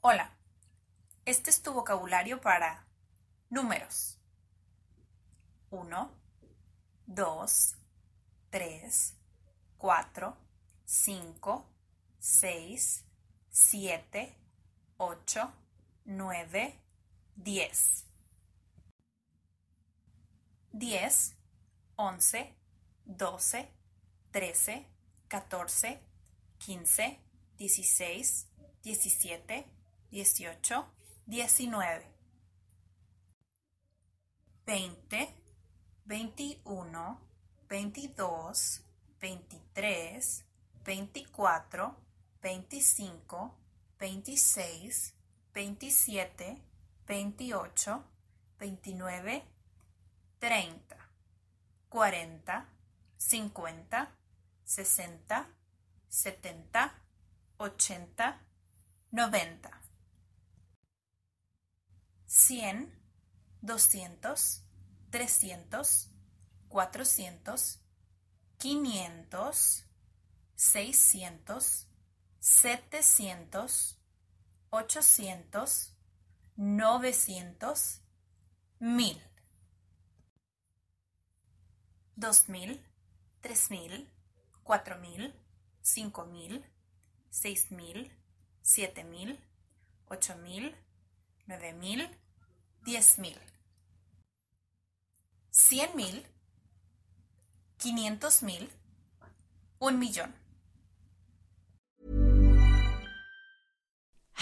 Hola, este es tu vocabulario para números. 1, 2, 3, 4, 5, 6, 7, 8, 9, 10. 10, 11, 12, 13, 14, 15, 16, 17, dieciocho, diecinueve, veinte, veintiuno, veintidós, veintitrés, veinticuatro, veinticinco, veintiséis, veintisiete, veintiocho, veintinueve, treinta, cuarenta, cincuenta, sesenta, setenta, ochenta, noventa. 100, 200, 300, 400, 500, 600, 700, 800, 900, 1000. 2000, 3000, 4000, 5000, 6000, 7000, 8000, 9000, 10000. 100000, 500000, un millón.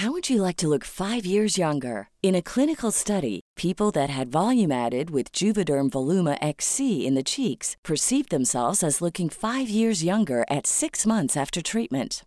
How would you like to look five years younger? In a clinical study, people that had volume added with Juvederm Voluma XC in the cheeks perceived themselves as looking five years younger at six months after treatment.